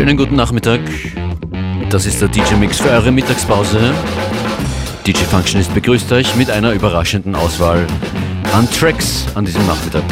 Schönen guten Nachmittag. Das ist der DJ Mix für eure Mittagspause. DJ Functionist begrüßt euch mit einer überraschenden Auswahl an Tracks an diesem Nachmittag.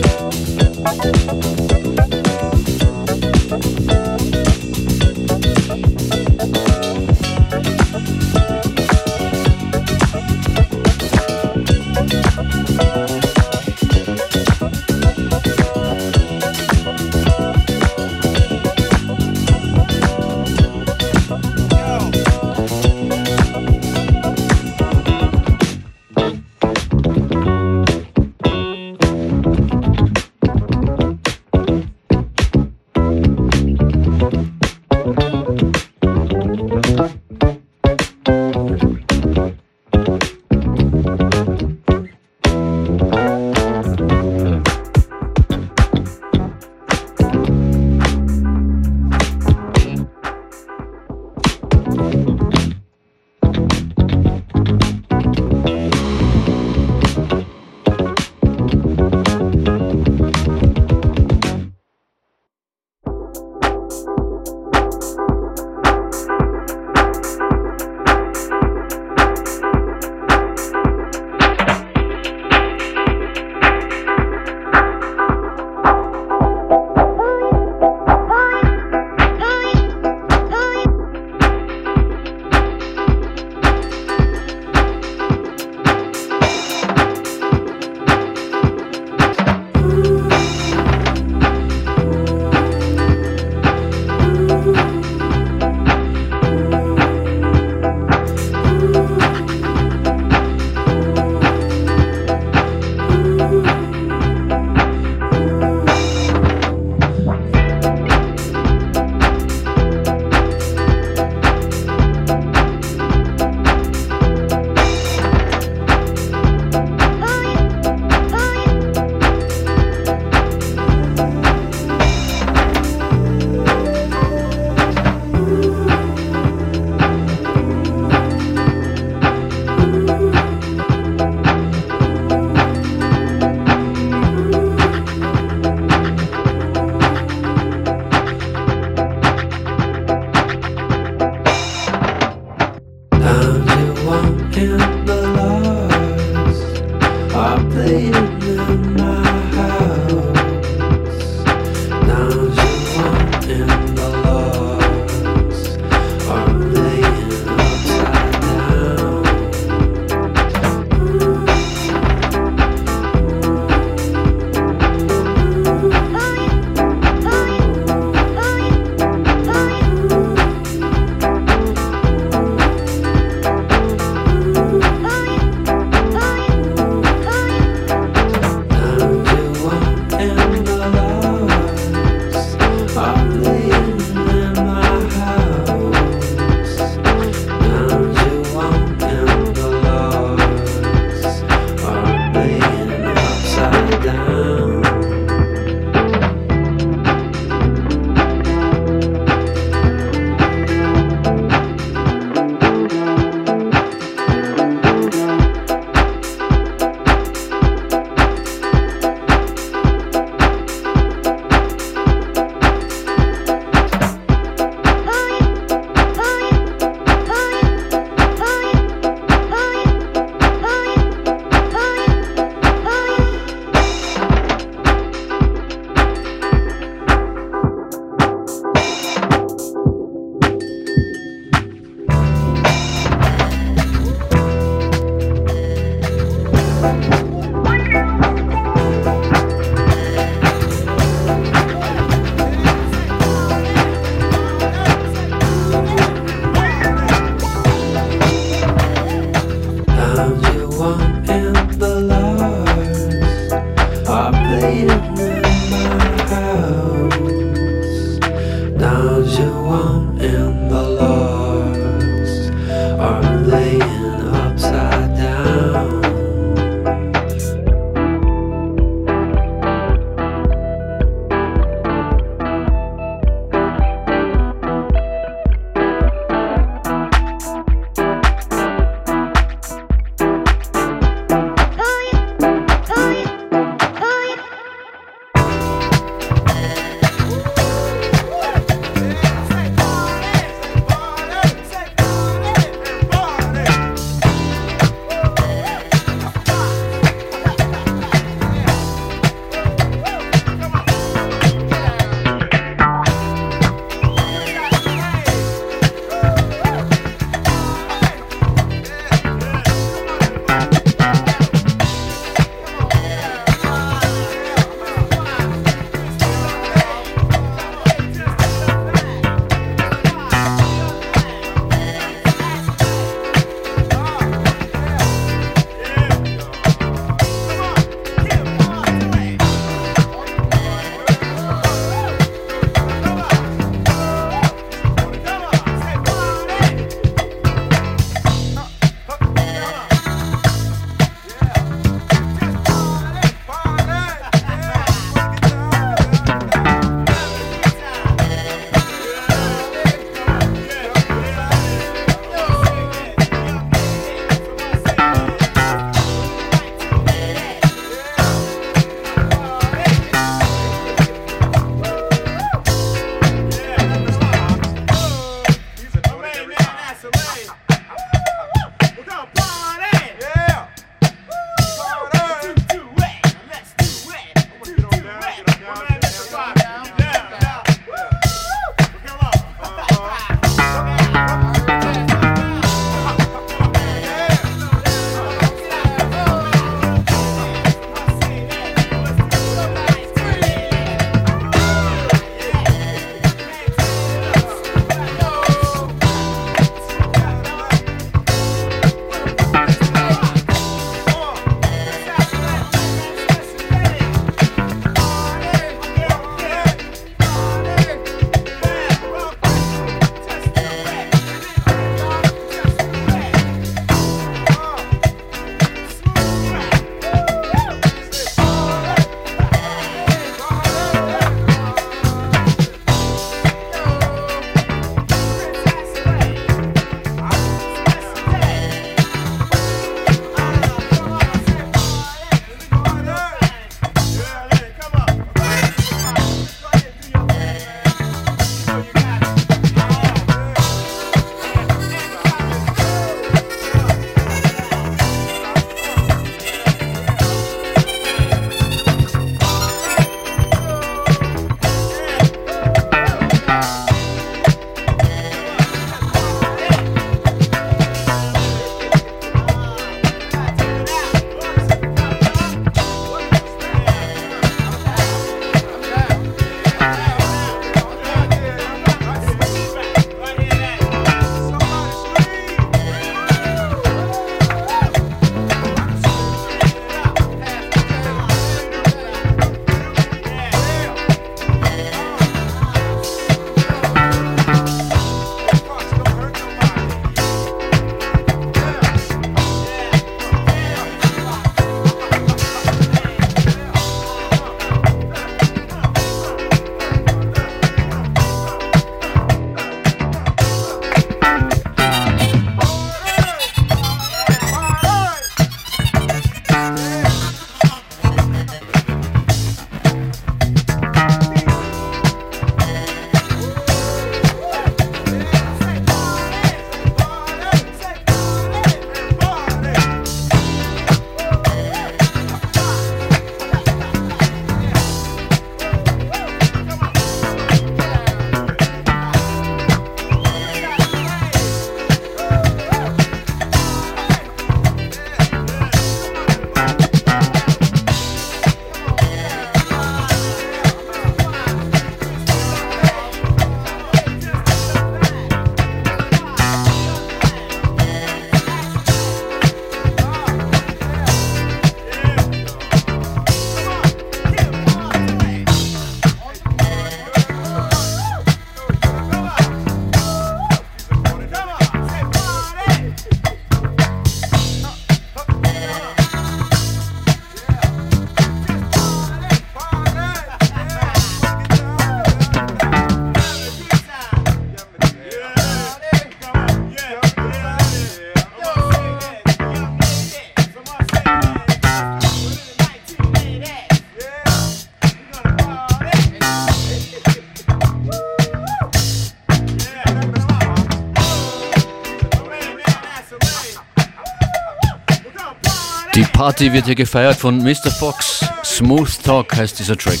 Party wird hier gefeiert von Mr. Fox. Smooth Talk heißt dieser Track.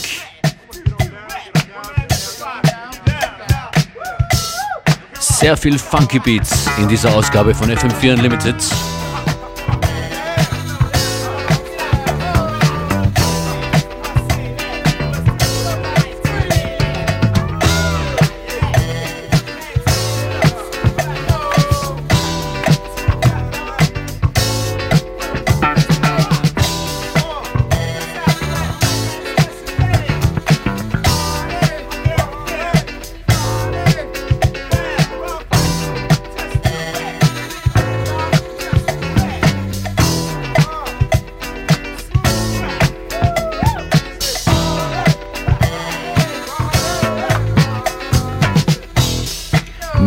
Sehr viel Funky Beats in dieser Ausgabe von FM4 Unlimited.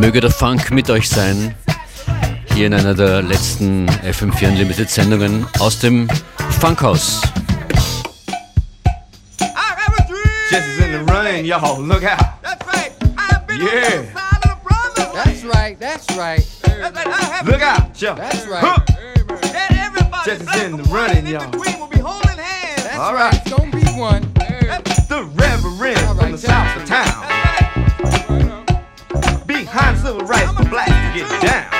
Möge der Funk mit euch sein. Hier in einer der letzten FM4 Unlimited Sendungen aus dem Funkhaus. Jesse's in the rain, y'all. Look out. That's right. I've been yeah. on That's right. That's right. That's Look out, y'all. That's right. Huh. Jesse's in the running, y'all. All right. It's gonna be one. The Reverend right, from the south of town. civil rights for blacks to get down.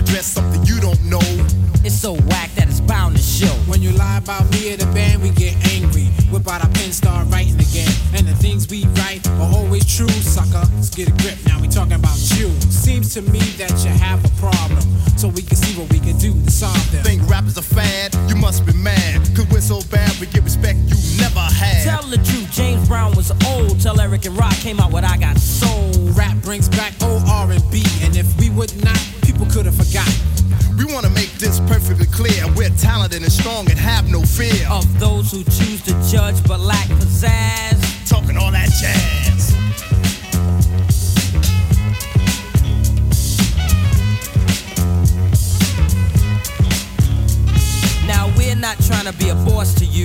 Address something you don't know. It's so whack that it's bound to show. When you lie about me or the band, we get angry. Whip out our pen, start writing again. And the things we write are always true, sucker. Let's get a grip. Now we talking about you. Seems to me that you have a problem. So we can see what we can do to solve them. Think rap is a fad? You must be mad. Cause we're so bad, we get respect you never had. Tell the truth, James Brown was old. Tell Eric and Rak came out what I Got Soul. Rap brings back old R&B. And if we would not, people could have forgotten. We wanna make this perfectly clear. We're talented and strong and have no fear. Of those who choose to judge but lack pizzazz. Talking all that jazz. Now we're not trying to be a boss to you.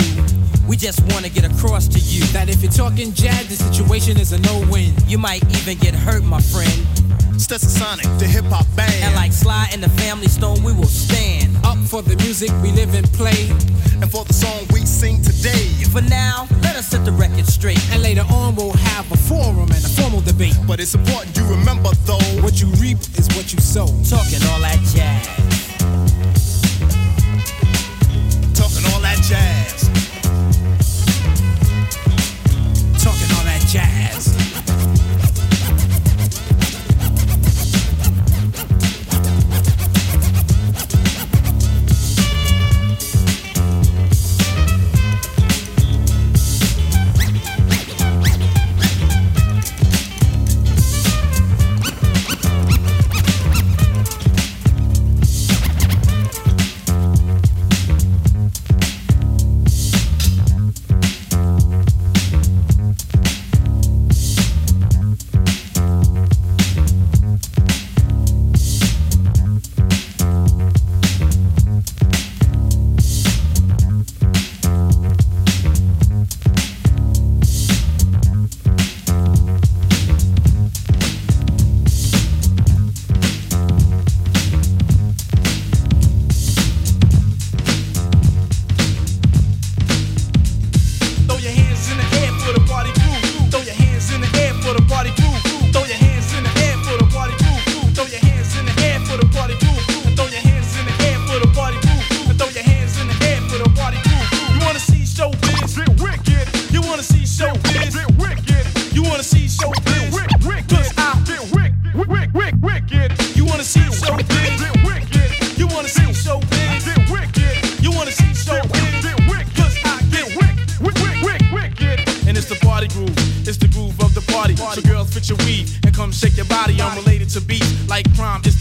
We just want to get across to you. That if you're talking jazz, the situation is a no-win. You might even get hurt, my friend. Stetsasonic, the hip hop band. And like Sly and the Family Stone, we will stand. Up for the music we live and play. It's important you remember though. What you reap is what you sow.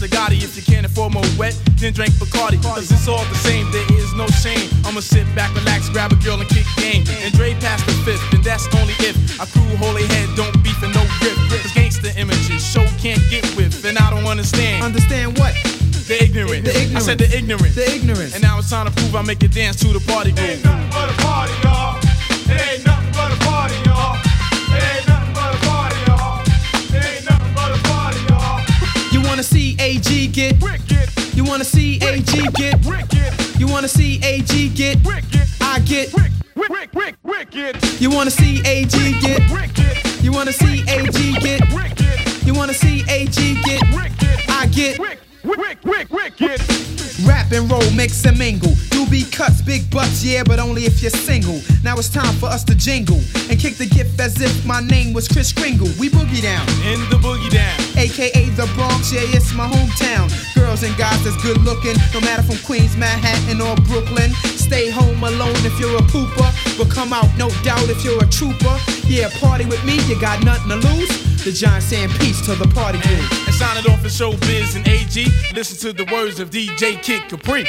The Gotti. If you can't afford more wet, then drink Bacardi. Cause it's all the same. There is no shame. I'ma sit back, relax, grab a girl and kick game. And Dre past the fifth. And that's only if I crew holy head, don't beef and no grip. Cause gangster images show can't get with. And I don't understand. Understand what? The ignorant. The ignorance. I said the ignorant. The ignorance. And now it's time to prove I make you dance to the party groove. Ain't nothing but a party, y'all. It ain't nothing get? Wicked, You wanna see AG get? wicked, You wanna see AG get? wicked, I get. wick, wick, wick, wick, wicked, You wanna see AG get? wicked, You wanna see AG get? wicked, You wanna see AG get? wicked, I get. wick, wick, wick, wicked. Rap and roll, mix and mingle. You be cuts, big butts, yeah, but only if you're single. Now it's time for us to jingle and kick the gift as if my name was Kris Kringle. We boogie down, In the boogie down. aka the Bronx, yeah, it's my hometown. Girls and guys that's good looking, no matter from Queens, Manhattan, or Brooklyn. Stay home alone if you're a pooper, but come out, no doubt, if you're a trooper. Yeah, party with me, you got nothing to lose. The Giant saying peace to the party crew. And sign it off for showbiz and AG. Listen to the words of DJ Kid Capri.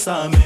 Pensamento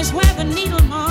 Is where the needle marks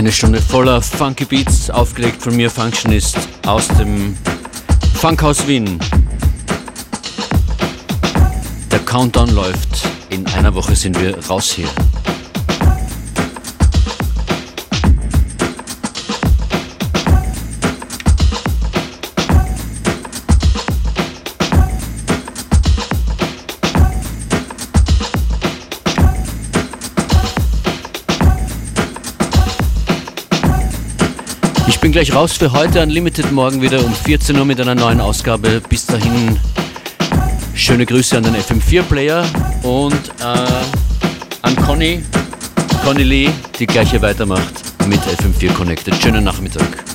Eine Stunde voller Funky Beats, aufgelegt von mir Functionist aus dem Funkhaus Wien. Der Countdown läuft. In einer Woche sind wir raus hier. Bin gleich raus für heute. Unlimited morgen wieder um 14 Uhr mit einer neuen Ausgabe. Bis dahin schöne Grüße an den FM4-Player und äh, an Conny, Conny Lee, die gleich hier weitermacht mit FM4 Connected. Schönen Nachmittag.